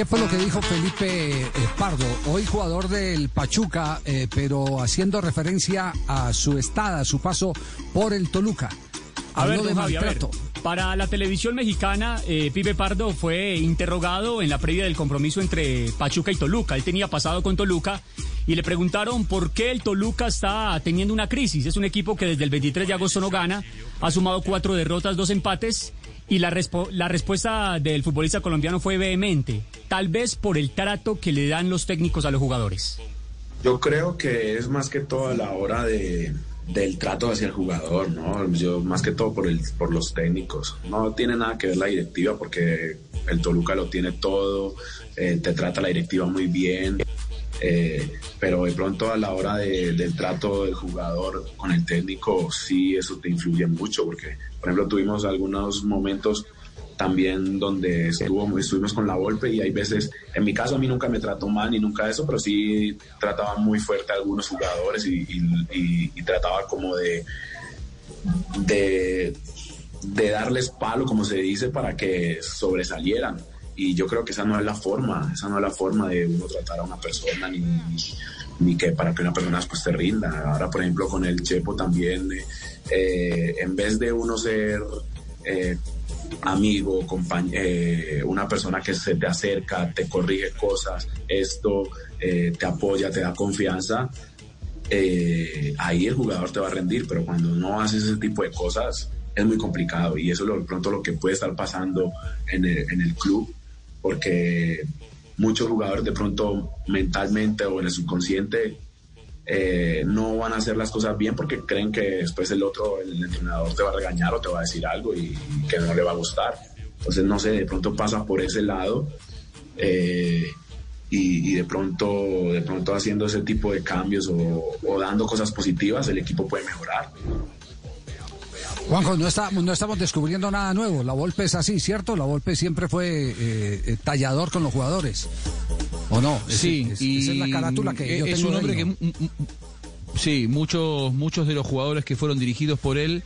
¿Qué fue lo que dijo Felipe eh, Pardo? Hoy jugador del Pachuca, eh, pero haciendo referencia a su estada, a su paso por el Toluca. A ver, de Javi, a ver, maltrato. para la televisión mexicana, eh, Pipe Pardo fue interrogado en la previa del compromiso entre Pachuca y Toluca. Él tenía pasado con Toluca y le preguntaron por qué el Toluca está teniendo una crisis. Es un equipo que desde el 23 de agosto no gana, ha sumado cuatro derrotas, dos empates y la, respo- la respuesta del futbolista colombiano fue vehemente, tal vez por el trato que le dan los técnicos a los jugadores. Yo creo que es más que todo a la hora de, del trato hacia el jugador, ¿no? Yo más que todo por, el, por los técnicos. No tiene nada que ver la directiva porque el Toluca lo tiene todo, eh, te trata la directiva muy bien, eh, pero de pronto a la hora de- del trato del jugador con el técnico, sí, eso te influye mucho porque, por ejemplo, tuvimos algunos momentos también donde estuvo, estuvimos con la golpe y hay veces, en mi caso a mí nunca me trató mal ni nunca eso, pero sí trataba muy fuerte a algunos jugadores y, trataba como de, de darles palo, como se dice, para que sobresalieran. Y yo creo que esa no es la forma, esa no es la forma de uno tratar a una persona ni, ni, que para que una persona después te rinda. Ahora, por ejemplo, con el Chepo también, eh, eh, en vez de uno ser eh, amigo, eh, una persona que se te acerca, te corrige cosas, esto eh, te apoya, te da confianza, ahí el jugador te va a rendir, pero cuando no haces ese tipo de cosas es muy complicado y eso es lo, pronto lo que puede estar pasando en el, en el club, porque muchos jugadores de pronto mentalmente o en el subconsciente eh, no van a hacer las cosas bien porque creen que después el otro, el entrenador te va a regañar o te va a decir algo y, que no le va a gustar. Entonces, no sé, de pronto pasa por ese lado eh, y, de pronto de pronto haciendo ese tipo de cambios o dando cosas positivas, el equipo puede mejorar. Juanjo, no, está- no estamos descubriendo nada nuevo. La Volpe es así, ¿cierto? La Volpe siempre fue eh, tallador con los jugadores. ¿O no? Es- Sí, es- y esa es la carátula que yo es tengo un hombre que sí, muchos muchos de los jugadores que fueron dirigidos por él,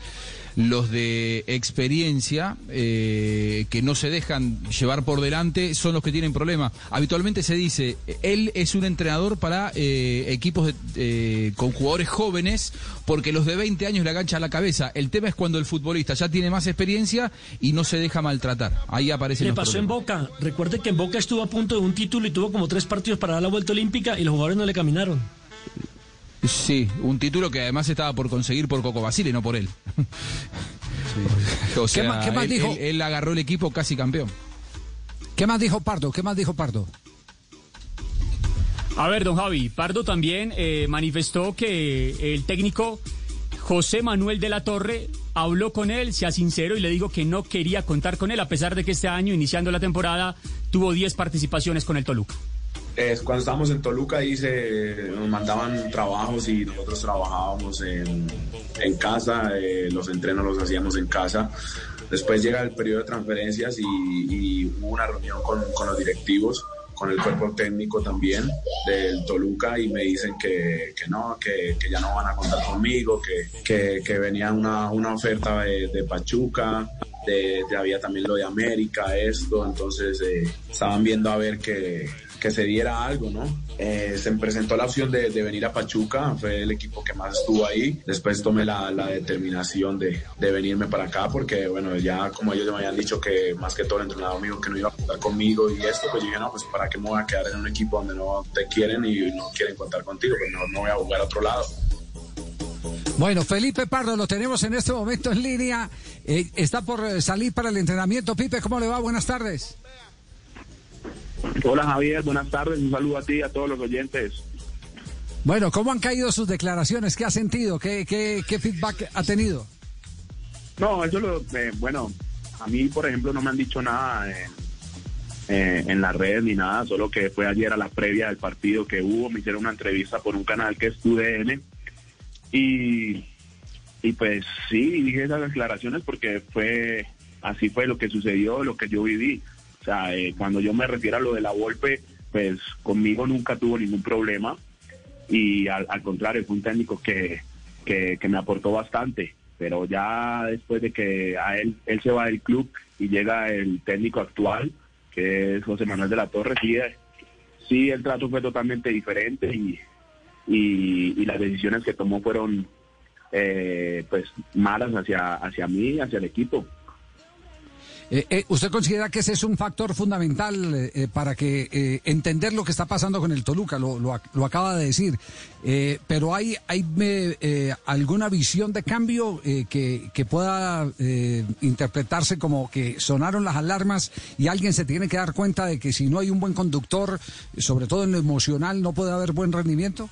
los de experiencia eh, que no se dejan llevar por delante, son los que tienen problemas. Habitualmente se dice, él es un entrenador para eh, equipos de- eh, con jugadores jóvenes, porque los de 20 años le aganchan la cabeza. El tema es cuando el futbolista ya tiene más experiencia y no se deja maltratar. Ahí aparecen Le los pasó en. Boca. Recuerde que en Boca estuvo a punto de un título y tuvo como tres partidos para dar la vuelta olímpica y los jugadores no le caminaron. Sí, un título que además estaba por conseguir por Coco Basile, no por él. o sea, ¿Qué más- qué más él, dijo? él- él agarró el equipo casi campeón. ¿Qué más dijo Pardo? ¿Qué más dijo Pardo? A ver, don Javi, Pardo también eh, manifestó que el técnico José Manuel de la Torre habló con él, sea sincero, y le dijo que no quería contar con él, a pesar de que este año, iniciando la temporada, tuvo 10 participaciones con el Toluca. Es, cuando estábamos en Toluca ahí se, nos mandaban trabajos y nosotros trabajábamos en, en casa, eh, los entrenos los hacíamos en casa. Después llega el periodo de transferencias y, y hubo una reunión con, con los directivos, con el cuerpo técnico también del Toluca y me dicen que, que no, que, que ya no van a contar conmigo, que, que, venía una, una oferta de, Pachuca, de- había también lo de América, esto, entonces eh, estaban viendo a ver que, que se diera algo, ¿no? Eh, se presentó la opción de, venir a Pachuca, fue el equipo que más estuvo ahí. Después tomé la, determinación de, de venirme para acá porque, bueno, ya como ellos me habían dicho que más que todo el entrenador mío que no iba a contar conmigo y esto, pues yo dije, no, pues para qué me voy a quedar en un equipo donde no te quieren y no quieren contar contigo, pues no, no voy a jugar a otro lado. Bueno, Felipe Pardo lo tenemos en este momento en línea. Eh, está por eh, salir para el entrenamiento. Pipe, ¿cómo le va? Buenas tardes. Hola Javier, buenas tardes, un saludo a ti y a todos los oyentes. Bueno, ¿cómo han caído sus declaraciones? ¿Qué ha sentido? ¿Qué, qué, qué feedback ha tenido? No, eso lo, eh, bueno, a mí, por ejemplo, no me han dicho nada en, eh, en las redes ni nada, solo que fue ayer a la previa del partido que hubo, me hicieron una entrevista por un canal que es TUDN y, y pues sí, dije esas declaraciones porque fue, así fue lo que sucedió, lo que yo viví. O sea, eh, cuando yo me refiero a lo de la golpe, pues conmigo nunca tuvo ningún problema y al, contrario, fue un técnico que, que, me aportó bastante pero ya después de que a él, él se va del club y llega el técnico actual, que es José Manuel de la Torre, sí, eh, sí el trato fue totalmente diferente y, y, las decisiones que tomó fueron eh, pues malas hacia, hacia mí hacia el equipo. Eh, eh, ¿Usted considera que ese es un factor fundamental eh, eh, para que eh, entender lo que está pasando con el Toluca? Lo, lo, ac- lo acaba de decir. Pero ¿hay, hay alguna visión de cambio que, que pueda interpretarse como que sonaron las alarmas y alguien se tiene que dar cuenta de que si no hay un buen conductor, sobre todo en lo emocional, no puede haber buen rendimiento?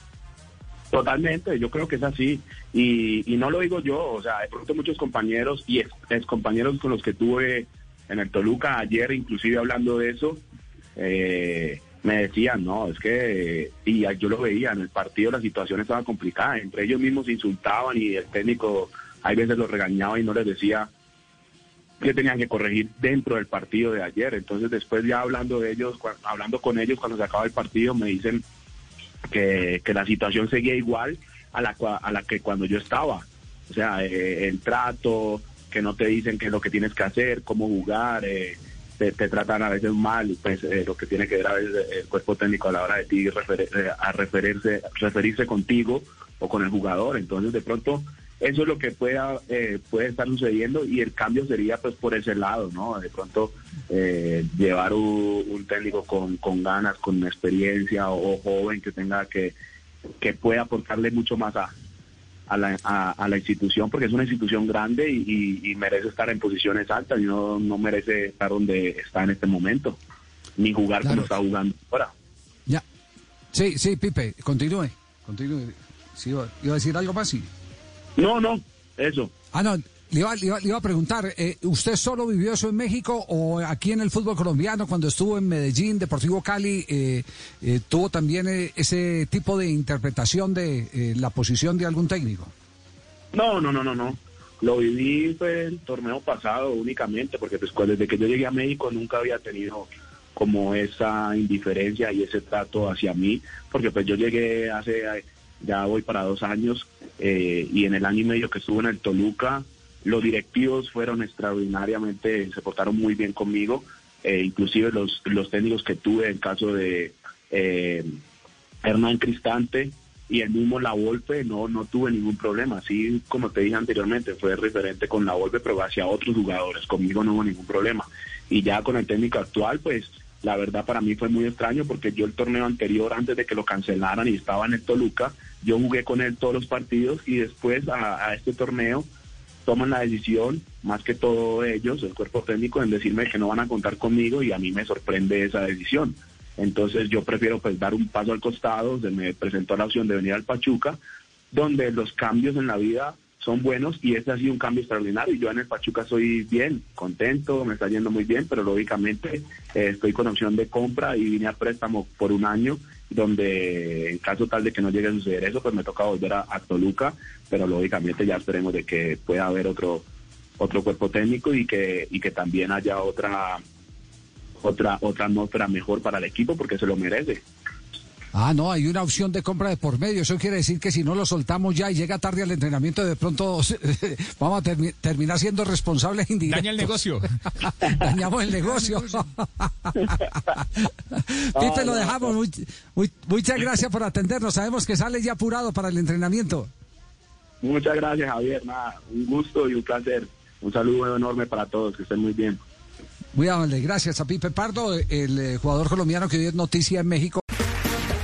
Totalmente, yo creo que es así. Y, no lo digo yo, o sea, de pronto muchos compañeros y ex, compañeros con los que tuve en el Toluca ayer, inclusive hablando de eso, eh, me decían, no, es que, y yo lo veía, en el partido la situación estaba complicada, entre ellos mismos insultaban y el técnico hay veces los regañaba y no les decía que tenían que corregir dentro del partido de ayer. Entonces después ya hablando de ellos, hablando con ellos cuando se acaba el partido, me dicen que, que la situación seguía igual a la, a la que cuando yo estaba. O sea, eh, el trato, que no te dicen qué es lo que tienes que hacer, cómo jugar, eh, te, tratan a veces mal, pues eh, lo que tiene que ver a veces el cuerpo técnico a la hora de ti eh, a referirse, referirse contigo o con el jugador. Entonces, de pronto, eso es lo que pueda, eh, puede estar sucediendo y el cambio sería pues por ese lado, ¿no? De pronto eh, llevar un, un técnico con, con ganas, con experiencia o, o joven que tenga que, que pueda aportarle mucho más a, a la, a, a la institución porque es una institución grande y, y- y merece estar en posiciones altas y no, no merece estar donde está en este momento ni jugar Claro. como está jugando ahora. Ya. Sí, sí, Pipe, continúe. Continúe. Sí, iba, iba a decir algo más, sí. No, no, eso. Ah, no, le iba, le iba- a preguntar, eh, ¿usted solo vivió eso en México o aquí en el fútbol colombiano cuando estuvo en Medellín, Deportivo Cali, eh, eh, tuvo también eh, ese tipo de interpretación de la posición de algún técnico? No, no, no, no, no. Lo viví fue el torneo pasado únicamente, porque pues desde que yo llegué a México nunca había tenido como esa indiferencia y ese trato hacia mí, porque pues yo llegué hace, ya voy para dos años, y en el año y medio que estuve en el Toluca, los directivos fueron extraordinariamente, se portaron muy bien conmigo, eh, inclusive los, los técnicos que tuve, en caso de eh, Hernán Cristante, y el mismo La Volpe no, no tuve ningún problema. Así como te dije anteriormente, fue referente con La Volpe, pero hacia otros jugadores. Conmigo no hubo ningún problema. Y ya con el técnico actual, pues la verdad para mí fue muy extraño porque yo el torneo anterior, antes de que lo cancelaran y estaba en el Toluca, yo jugué con él todos los partidos y después a, a este torneo toman la decisión, más que todo ellos, el cuerpo técnico, en decirme que no van a contar conmigo y a mí me sorprende esa decisión. Entonces yo prefiero pues dar un paso al costado, se me presentó la opción de venir al Pachuca, donde los cambios en la vida son buenos y este ha sido un cambio extraordinario. Yo en el Pachuca soy bien, contento, me está yendo muy bien, pero lógicamente eh, estoy con opción de compra y vine a préstamo por un año, donde en caso tal de que no llegue a suceder eso, pues me toca volver a, a Toluca, pero lógicamente ya esperemos de que pueda haber otro otro cuerpo técnico y que y que también haya otra otra otra atmósfera mejor para el equipo porque se lo merece. Ah, no, hay una opción de compra de por medio. Eso quiere decir que si no lo soltamos ya y llega tarde al entrenamiento, de pronto vamos a termi- terminar siendo responsables indirectos. Daña el negocio. Dañamos el negocio. Pipe, lo dejamos. Muy- muy- muchas gracias por atendernos. Sabemos que sale ya apurado para el entrenamiento. Muchas gracias Javier, nada, un gusto y un placer. Un saludo enorme para todos, que estén muy bien. Muy amable. Gracias a Pipe Pardo, el eh, jugador colombiano que hoy es noticia en México.